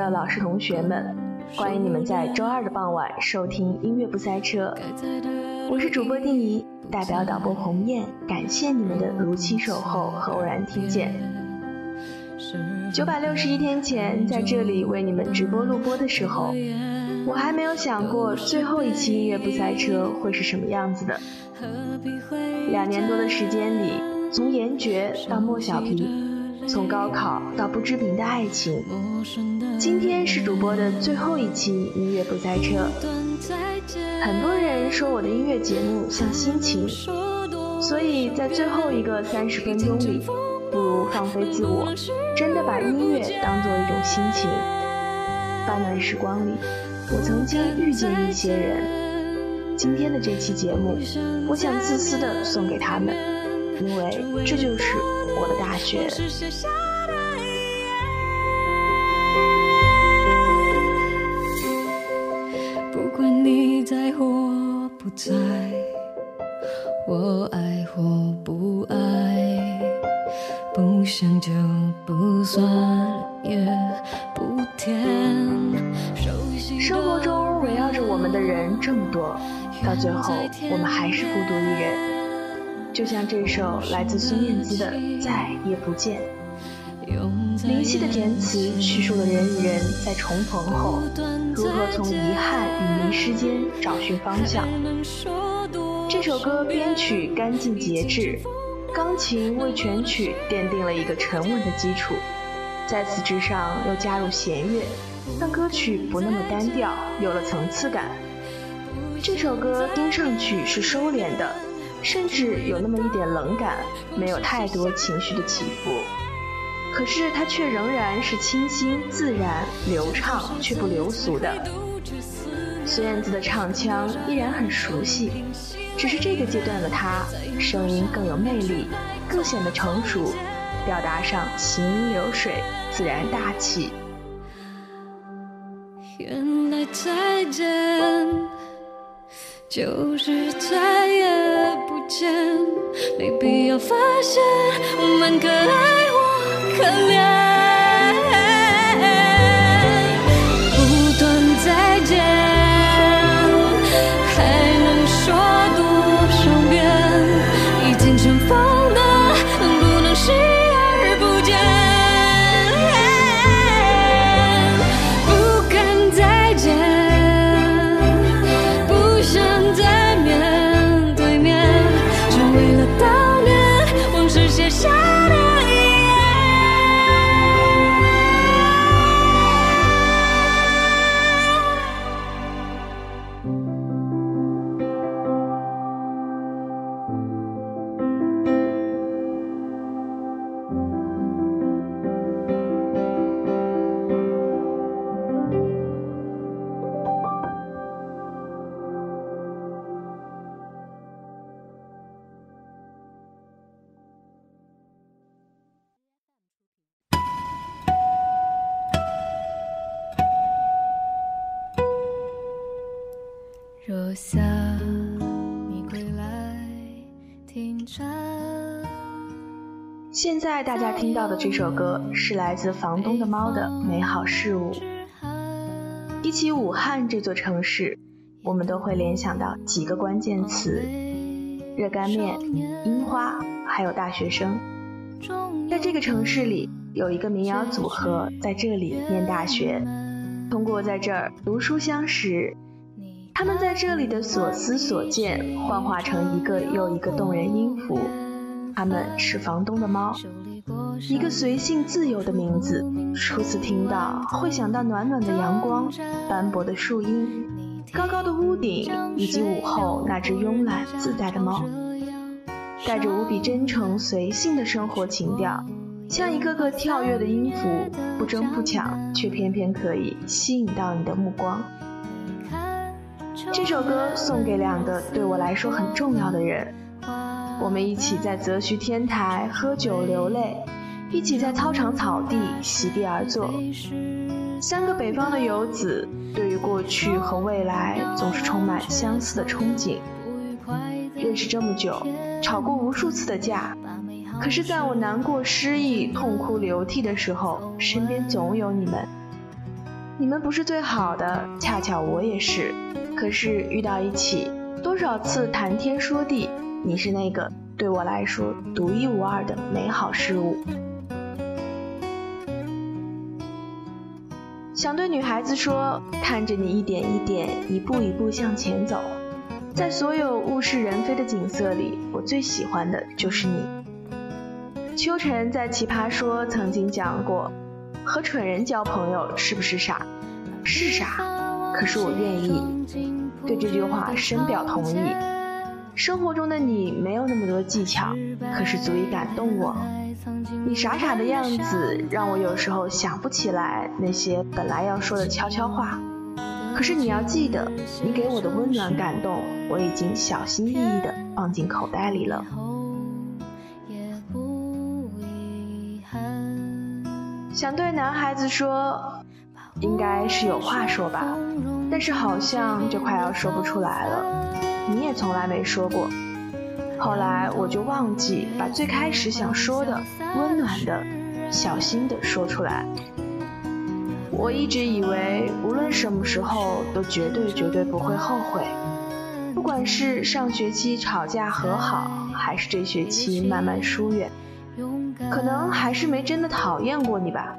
的老师同学们，欢迎你们在周二的傍晚收听音乐不塞车。我是主播丁怡，代表导播鸿雁，感谢你们的如期守候和偶然听见。九百六十一天前，在这里为你们直播录播的时候。我还没有想过最后一期音乐不塞车会是什么样子的。两年多的时间里，从严爵到莫小皮，从高考到不知名的爱情，今天是主播的最后一期音乐不塞车。很多人说我的音乐节目像心情，所以在最后一个三十分钟里，不如放飞自我，真的把音乐当做一种心情。半段时光里。我曾经遇见一些人，今天的这期节目，我想自私的送给他们，因为这就是我的大学。这首来自孙燕姿的《再也不见》，林夕的填词叙述了人与人在重逢后如何从遗憾与迷失间找寻方向。这首歌编曲干净节制，钢琴为全曲奠定了一个沉稳的基础，在此之上又加入弦乐。让歌曲不那么单调，有了层次感。这首歌听上去是收敛的，甚至有那么一点冷感，没有太多情绪的起伏。可是它却仍然是清新自然、流畅却不流俗的。孙燕姿的唱腔依然很熟悉，只是这个阶段的她声音更有魅力，更显得成熟，表达上行云流水，自然大气。原来再见就是再也不见，没必要发现我们可爱或可怜。现在大家听到的这首歌是来自房东的猫的《美好事物》。提起武汉这座城市，我们都会联想到几个关键词：热干面、樱花，还有大学生。在这个城市里，有一个民谣组合在这里念大学，通过在这儿读书相识。他们在这里的所思所见，幻化成一个又一个动人音符。他们是房东的猫，一个随性自由的名字。初次听到，会想到暖暖的阳光、斑驳的树荫、高高的屋顶，以及午后那只慵懒自在的猫，带着无比真诚随性的生活情调，像一个个跳跃的音符，不争不抢，却偏偏可以吸引到你的目光。这首歌送给两个对我来说很重要的人。我们一起在泽徐天台喝酒流泪，一起在操场草地席地而坐。三个北方的游子，对于过去和未来总是充满相似的憧憬。认识这么久，吵过无数次的架，可是在我难过、失意、痛哭流涕的时候，身边总有你们。你们不是最好的，恰巧我也是。可是遇到一起，多少次谈天说地，你是那个对我来说独一无二的美好事物。想对女孩子说，看着你一点一点、一步一步向前走。在所有物是人非的景色里，我最喜欢的就是你。秋晨在《奇葩说》曾经讲过，和蠢人交朋友是不是傻？是傻，可是我愿意。对这句话深表同意。生活中的你没有那么多技巧，可是足以感动我。你傻傻的样子，让我有时候想不起来那些本来要说的悄悄话。可是你要记得，你给我的温暖感动，我已经小心翼翼地放进口袋里了。想对男孩子说，应该是有话说吧，但是好像就快要说不出来了。你也从来没说过，后来我就忘记把最开始想说的温暖的、小心的说出来。我一直以为，无论什么时候都绝对绝对不会后悔。不管是上学期吵架和好，还是这学期慢慢疏远，可能还是没真的讨厌过你吧。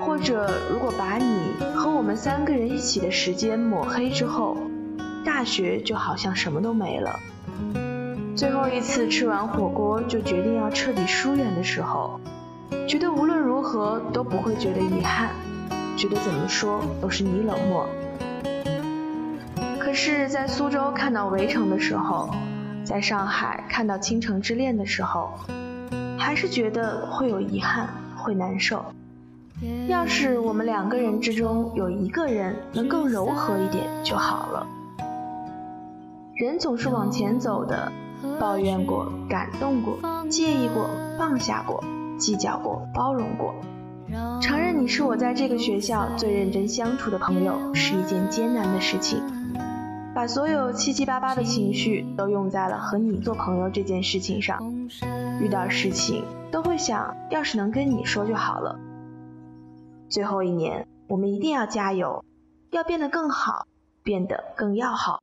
或者，如果把你和我们三个人一起的时间抹黑之后，大学就好像什么都没了。最后一次吃完火锅就决定要彻底疏远的时候，觉得无论如何都不会觉得遗憾。觉得怎么说都是你冷漠，可是，在苏州看到《围城》的时候，在上海看到《倾城之恋》的时候，还是觉得会有遗憾，会难受。要是我们两个人之中有一个人能更柔和一点就好了。人总是往前走的，抱怨过，感动过，介意过，放下过，计较过，包容过。承认你是我在这个学校最认真相处的朋友是一件艰难的事情，把所有七七八八的情绪都用在了和你做朋友这件事情上，遇到事情都会想，要是能跟你说就好了。最后一年，我们一定要加油，要变得更好，变得更要好。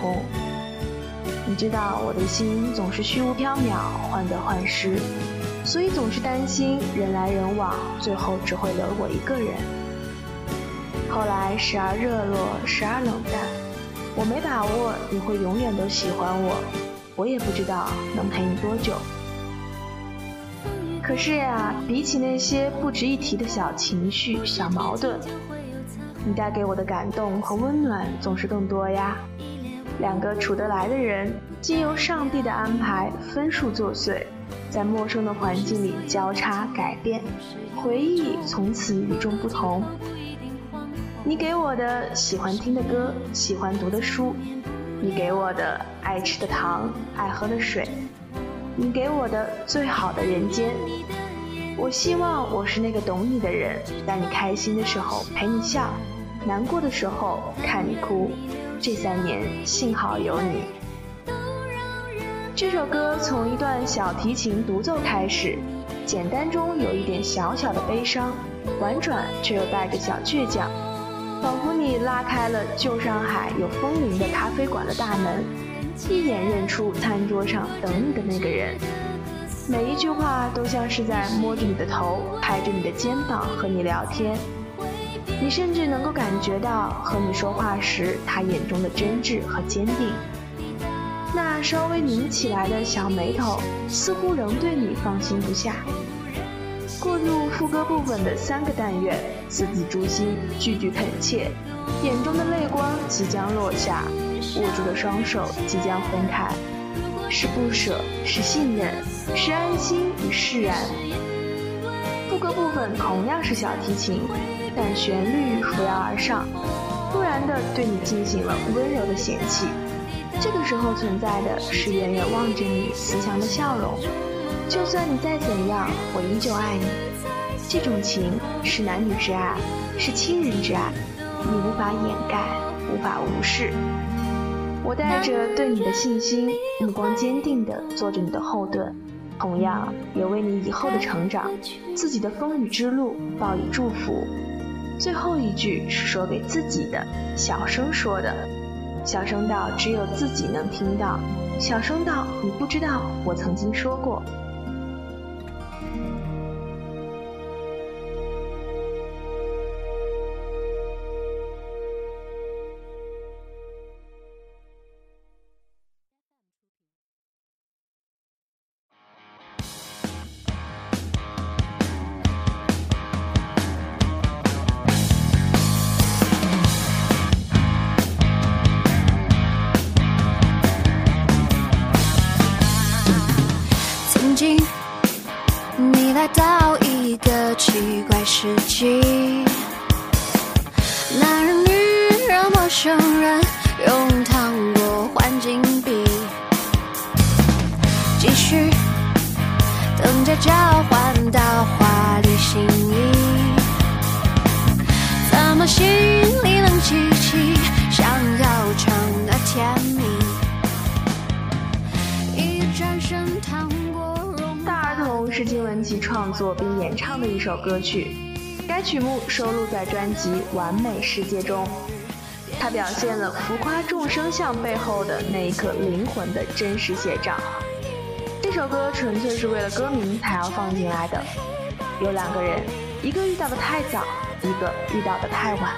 这里冷冷清清，可是有你才变得闹哄哄。你知道我的心总是虚无缥缈，患得患失，所以总是担心人来人往，最后只会留我一个人。后来时而热络，时而冷淡，我没把握你会永远都喜欢我，我也不知道能陪你多久。可是呀，比起那些不值一提的小情绪、小矛盾，你带给我的感动和温暖总是更多呀。两个处得来的人，经由上帝的安排，分数作祟，在陌生的环境里交叉改变，回忆从此与众不同。你给我的喜欢听的歌，喜欢读的书，你给我的爱吃的糖，爱喝的水，你给我的最好的人间。我希望我是那个懂你的人，在你开心的时候陪你笑，难过的时候看你哭。这三年幸好有你。这首歌从一段小提琴独奏开始，简单中有一点小小的悲伤，婉转却又带着小倔强，仿佛你拉开了旧上海有风铃的咖啡馆的大门，一眼认出餐桌上等你的那个人。每一句话都像是在摸着你的头，拍着你的肩膀和你聊天。你甚至能够感觉到和你说话时，他眼中的真挚和坚定。那稍微拧起来的小眉头，似乎仍对你放心不下。过渡副歌部分的三个但愿，字字诛心，句句恳切，眼中的泪光即将落下，握住的双手即将分开，是不舍，是信任，是安心与释然。副歌部分同样是小提琴。但旋律扶摇而上，突然的对你进行了温柔的嫌弃。这个时候存在的是远远望着你慈祥的笑容。就算你再怎样，我依旧爱你。这种情是男女之爱，是亲人之爱，你无法掩盖，无法无视。我带着对你的信心，目光坚定地做着你的后盾，同样也为你以后的成长、自己的风雨之路报以祝福。最后一句是说给自己的，小声说的，小声到只有自己能听到，小声到你不知道我曾经说过。生人，用糖果换金币，继续等着交换到华丽心意。怎么心里冷凄凄，想要唱的甜蜜，一转身糖果融。大儿童。是金玟岐创作并演唱的一首歌曲，该曲目收录在专辑《完美世界》中。它表现了浮夸众生相背后的那一颗灵魂的真实写照。这首歌纯粹是为了歌名才要放进来的。有两个人，一个遇到的太早，一个遇到的太晚。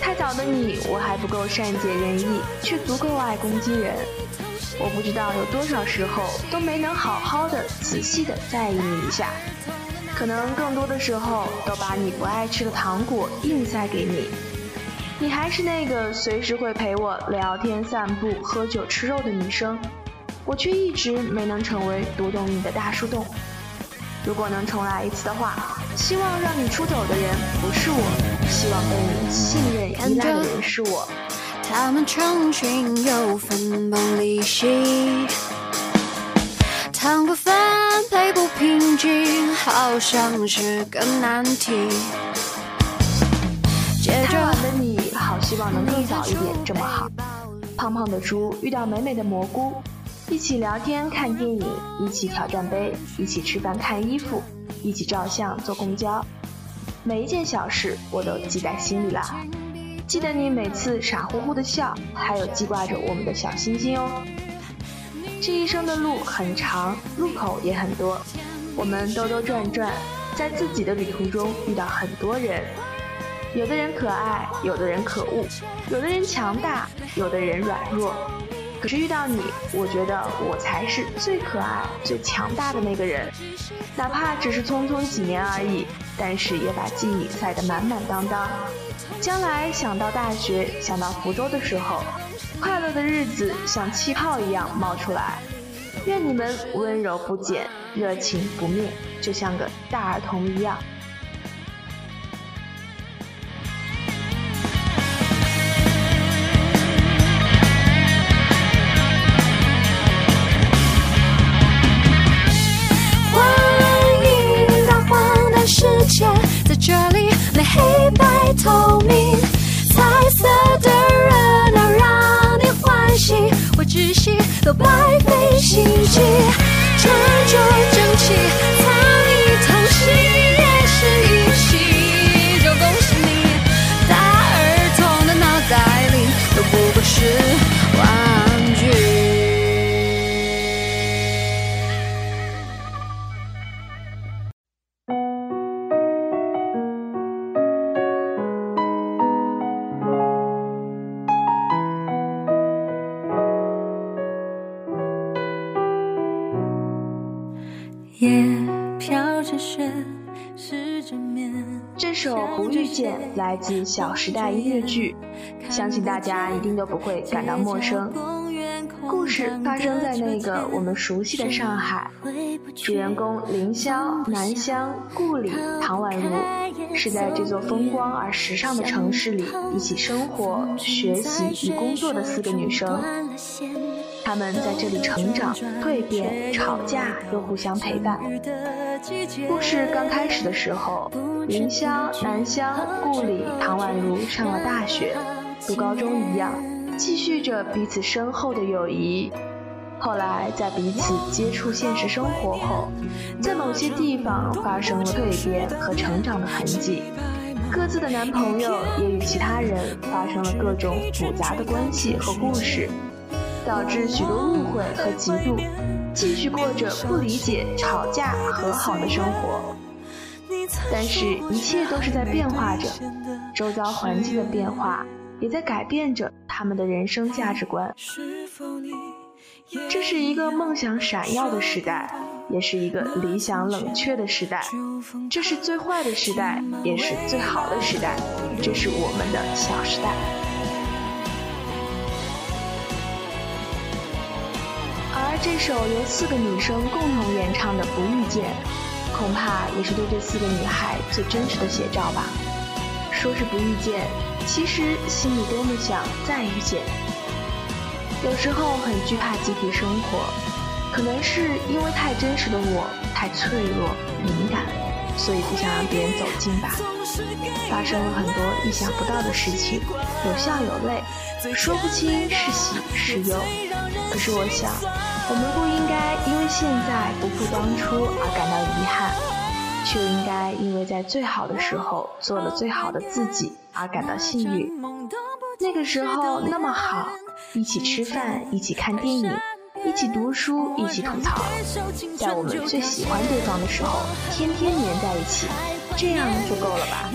太早的你，我还不够善解人意，却足够爱攻击人。我不知道有多少时候都没能好好的、仔细的在意你一下，可能更多的时候都把你不爱吃的糖果硬塞给你。你还是那个随时会陪我聊天、散步、喝酒、吃肉的女生，我却一直没能成为读懂你的大树洞。如果能重来一次的话，希望让你出走的人不是我，希望被你信任依赖的人是我。他们成群又分崩离析，糖果分配不平均，好像是个难题。太晚的你好，希望能更早一点这么好。胖胖的猪遇到美美的蘑菇，一起聊天看电影，一起挑战杯，一起吃饭看衣服，一起照相坐公交，每一件小事我都记在心里了。记得你每次傻乎乎的笑，还有记挂着我们的小心心哦。这一生的路很长，路口也很多，我们兜兜转转，在自己的旅途中遇到很多人。有的人可爱，有的人可恶，有的人强大，有的人软弱。可是遇到你，我觉得我才是最可爱、最强大的那个人。哪怕只是匆匆几年而已，但是也把记忆塞得满满当当。将来想到大学，想到福州的时候，快乐的日子像气泡一样冒出来。愿你们温柔不减，热情不灭，就像个大儿童一样。在这里，那黑白透明，彩色都白费心机，穿着整齐，来自《小时代》音乐剧，相信大家一定都不会感到陌生。故事发生在那个我们熟悉的上海，主人公凌霄、南湘、顾里、唐宛如是在这座风光而时尚的城市里一起生活、学习与工作的四个女生。她们在这里成长、蜕变、吵架，又互相陪伴。故事刚开始的时候，凌霄、南湘、顾里、唐宛如上了大学，读高中一样，继续着彼此深厚的友谊。后来在彼此接触现实生活后，在某些地方发生了蜕变和成长的痕迹，各自的男朋友也与其他人发生了各种复杂的关系和故事。导致许多误会和嫉妒，继续过着不理解、吵架、和好的生活。但是，一切都是在变化着，周遭环境的变化也在改变着他们的人生价值观。这是一个梦想闪耀的时代，也是一个理想冷却的时代。这是最坏的时代，也是最好的时代。这是我们的小时代。这首由四个女生共同演唱的《不遇见》，恐怕也是对这四个女孩最真实的写照吧。说是不遇见，其实心里多么想再遇见。有时候很惧怕集体生活，可能是因为太真实的我太脆弱敏感，所以不想让别人走近吧。发生了很多意想不到的事情，有笑有泪，说不清是喜是忧。可是我想。我们不应该因为现在不复当初而感到遗憾，却应该因为在最好的时候做了最好的自己而感到幸运。那个时候那么好，一起吃饭，一起看电影，一起读书，一起吐槽，在我们最喜欢对方的时候，天天黏在一起，这样就够了吧？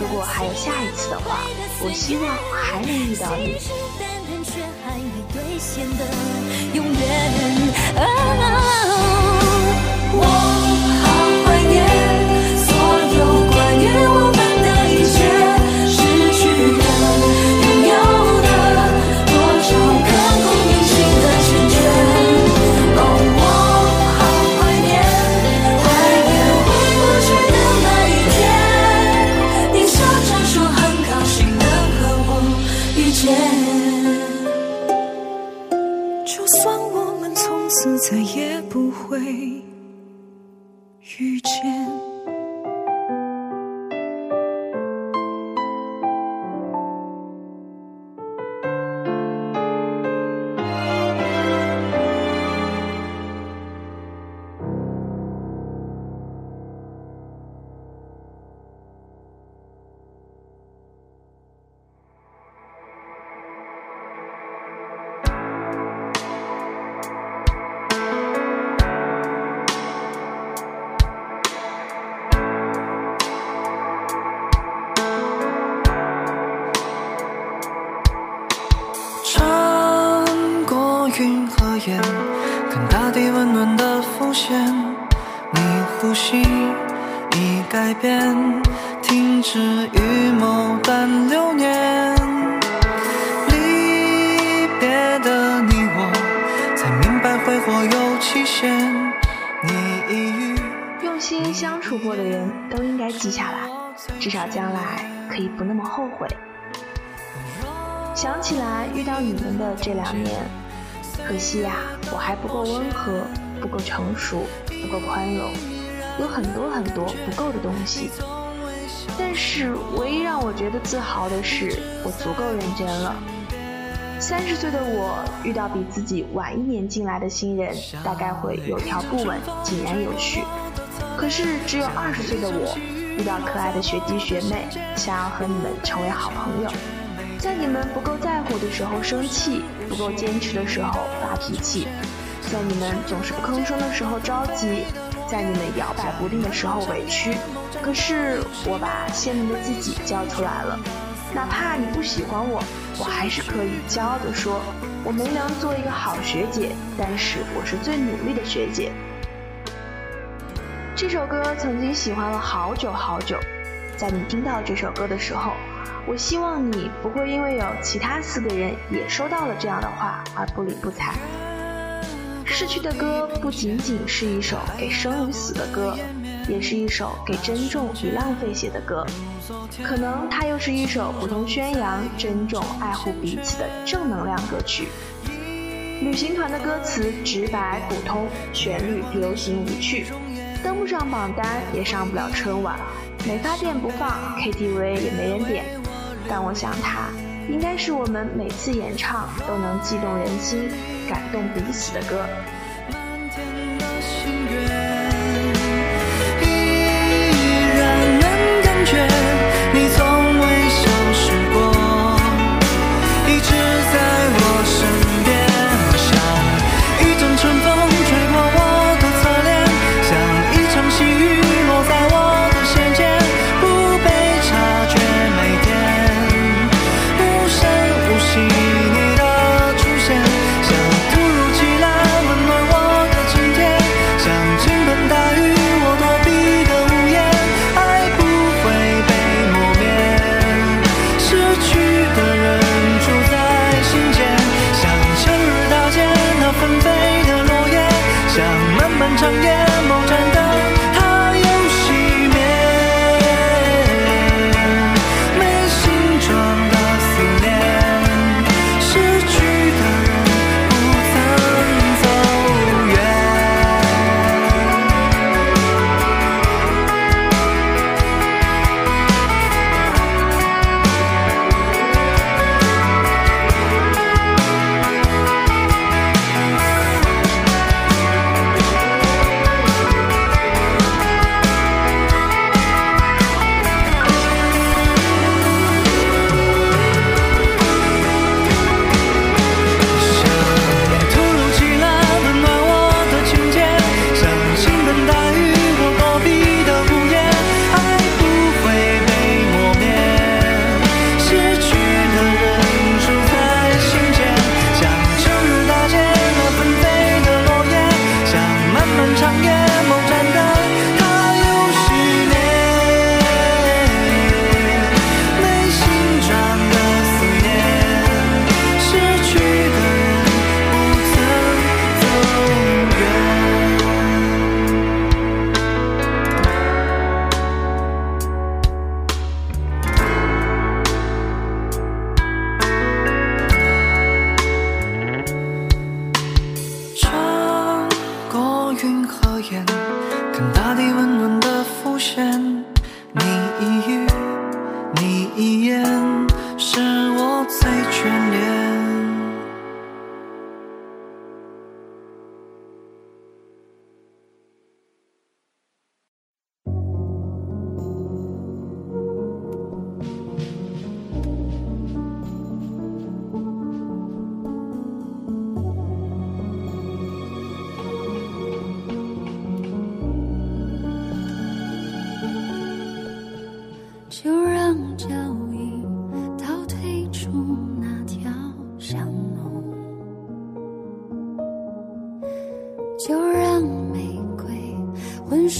如果还有下一次的话，我希望还能遇到你。永远。和烟，看大地温暖的奉献。你呼吸已改变，停止预谋但流年。离别的你我，才明白挥霍有期限。你已于用心相处过的人都应该记下来，至少将来可以不那么后悔。想起来遇到你们的这两年，可惜呀，我还不够温和，不够成熟，不够宽容，有很多很多不够的东西。但是唯一让我觉得自豪的是，我足够认真了。三十岁的我遇到比自己晚一年进来的新人，大概会有条不紊，井然有序。可是只有二十岁的我遇到可爱的学弟学妹，想要和你们成为好朋友。在你们不够在乎的时候生气，不够坚持的时候发脾气，在你们总是不吭声的时候着急，在你们摇摆不定的时候委屈。可是我把鲜明的自己交出来了，哪怕你不喜欢我，我还是可以骄傲地说，我没能做一个好学姐，但是我是最努力的学姐。这首歌曾经喜欢了好久好久，在你听到这首歌的时候。我希望你不会因为有其他四个人也收到了这样的话而不理不睬。逝去的歌不仅仅是一首给生与死的歌，也是一首给珍重与浪费写的歌。可能它又是一首普通宣扬珍重爱护彼此的正能量歌曲。旅行团的歌词直白普通，旋律流行无趣，登不上榜单，也上不了春晚，美发店不放，KTV 也没人点。但我想，它应该是我们每次演唱都能激动人心、感动彼此的歌。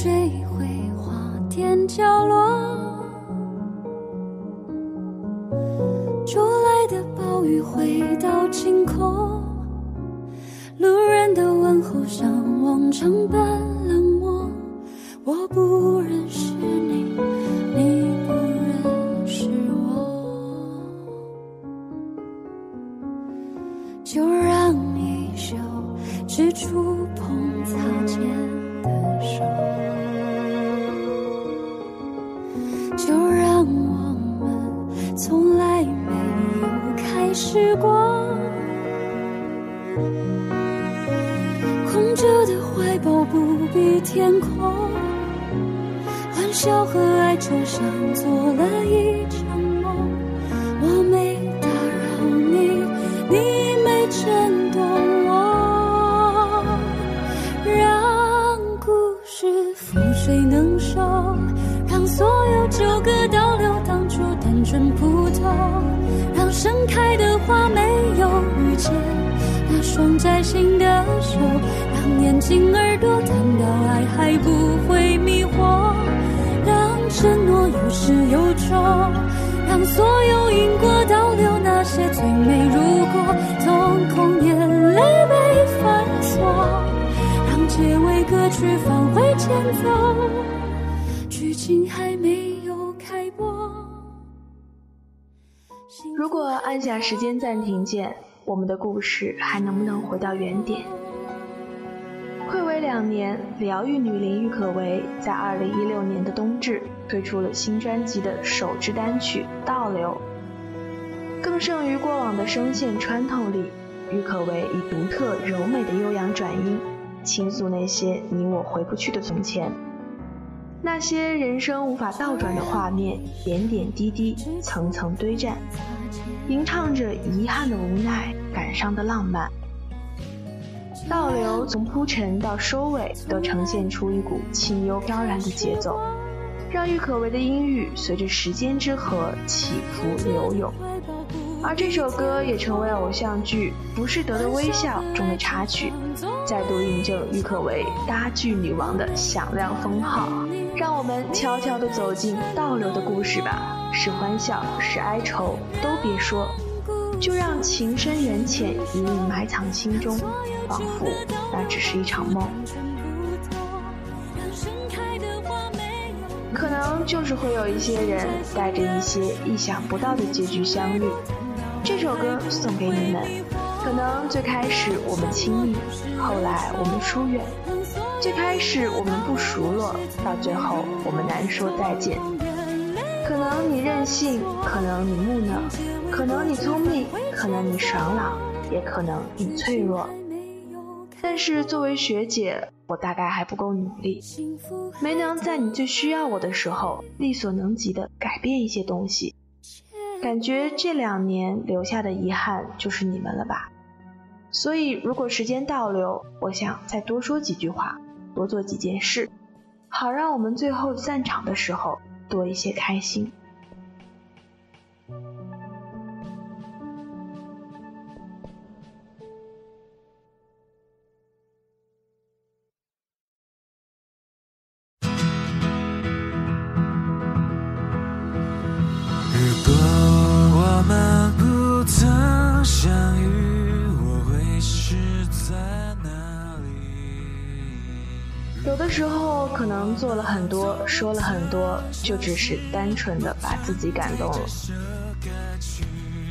水会花店角落，骤来的暴雨回到晴空，路人的问候像往常般。让所有纠葛倒流当初单纯普通，让盛开的花没有遇见那双摘心的手，让眼睛耳朵谈到爱还不会迷惑。让承诺有始有终，让所有因果倒流那些最美如果，瞳孔眼泪被反锁，让结尾歌曲返回前奏，剧情还没有开播。如果按下时间暂停键，我们的故事还能不能回到原点？暌违两年，疗愈女伶郁可唯在二零一六年的冬至推出了新专辑的首支单曲《倒流》。更胜于过往的声线穿透力，郁可唯以独特柔美的悠扬转音，倾诉那些你我回不去的从前，那些人生无法倒转的画面，点点滴滴，层层堆栈，吟唱着遗憾的无奈，感伤的浪漫。倒流从铺陈到收尾，都呈现出一股清幽飘然的节奏，让郁可唯的音域随着时间之河起伏流涌。而这首歌也成为偶像剧《浮士德的微笑》中的插曲，再度印证郁可唯搭剧女王的响亮封号。让我们悄悄地走进倒流的故事吧，是欢笑，是哀愁，都别说。就让情深缘浅一隐埋藏心中，仿佛那只是一场梦。可能就是会有一些人带着一些意想不到的结局相遇。这首歌送给你们。可能最开始我们亲密，后来我们疏远；最开始我们不熟络，到最后我们难说再见。可能你任性，可能你木讷，可能你聪明，可能你爽朗，也可能你脆弱。但是作为学姐，我大概还不够努力，没能在你最需要我的时候力所能及的改变一些东西。感觉这两年留下的遗憾就是你们了吧？所以如果时间倒流，我想再多说几句话，多做几件事，好让我们最后散场的时候。多一些开心。能做了很多，说了很多，就只是单纯的把自己感动了。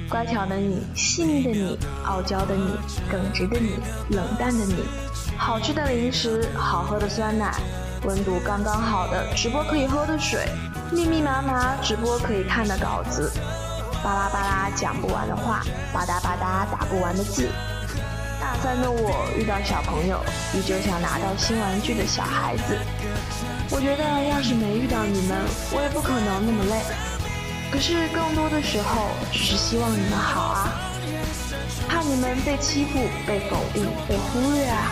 乖巧的你，细腻的你，傲娇的你，耿直的你，冷淡的你，好吃的零食，好喝的酸奶，温度刚刚好的直播可以喝的水，密密麻麻直播可以看的稿子，巴拉巴拉讲不完的话，吧嗒吧嗒打不完的字。大三的我遇到小朋友，依旧像拿到新玩具的小孩子。我觉得要是没遇到你们，我也不可能那么累。可是更多的时候，只是希望你们好啊，怕你们被欺负、被否定、被忽略啊。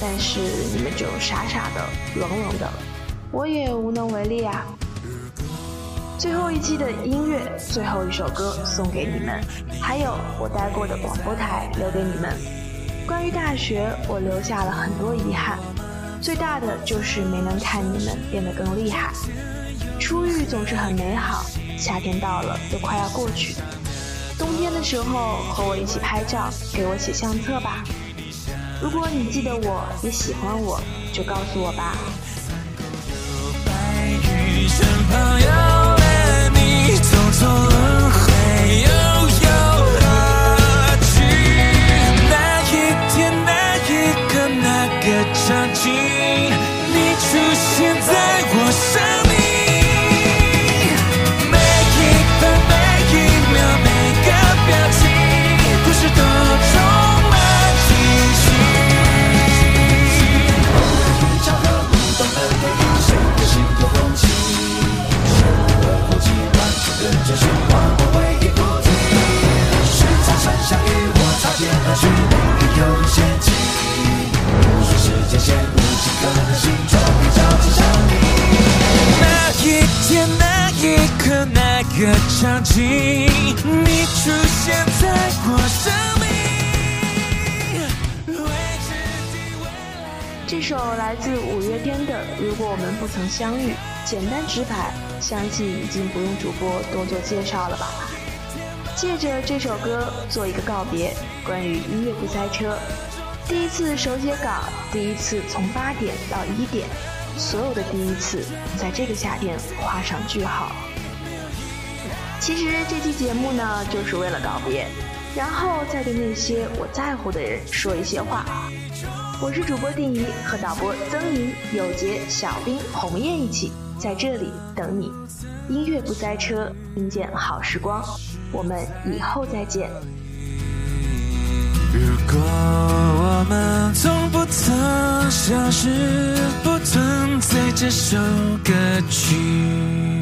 但是你们就傻傻的、冷冷的，我也无能为力啊。最后一期的音乐，最后一首歌送给你们，还有我待过的广播台留给你们。关于大学，我留下了很多遗憾，最大的就是没能看你们变得更厉害。初遇总是很美好，夏天到了又快要过去，冬天的时候和我一起拍照，给我写相册吧。如果你记得我，也喜欢我，就告诉我吧。个场景，你出现在我生命。这首来自五月天的《如果我们不曾相遇》，简单直白，相信已经不用主播多做介绍了吧。借着这首歌做一个告别，关于音乐不塞车。第一次手写稿，第一次从八点到一点，所有的第一次，在这个夏天画上句号。其实这期节目呢，就是为了告别，然后再对那些我在乎的人说一些话。我是主播定怡，和导播曾莹、有杰、小兵、红叶一起在这里等你。音乐不塞车，听见好时光。我们以后再见。如果我们从不曾消失，不存在这首歌曲。